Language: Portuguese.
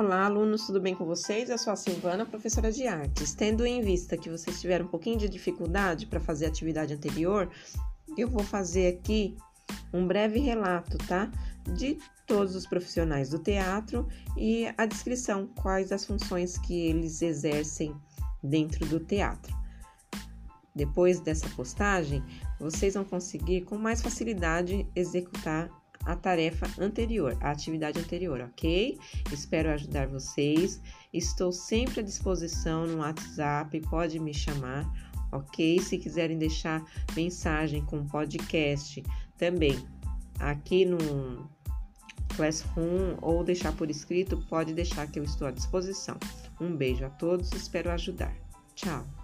Olá, alunos, tudo bem com vocês? Eu sou a Silvana, professora de artes. Tendo em vista que vocês tiveram um pouquinho de dificuldade para fazer a atividade anterior, eu vou fazer aqui um breve relato, tá? De todos os profissionais do teatro e a descrição, quais as funções que eles exercem dentro do teatro. Depois dessa postagem, vocês vão conseguir com mais facilidade executar a tarefa anterior, a atividade anterior, ok? Espero ajudar vocês. Estou sempre à disposição no WhatsApp, pode me chamar, ok? Se quiserem deixar mensagem com podcast também aqui no Classroom ou deixar por escrito, pode deixar que eu estou à disposição. Um beijo a todos, espero ajudar. Tchau!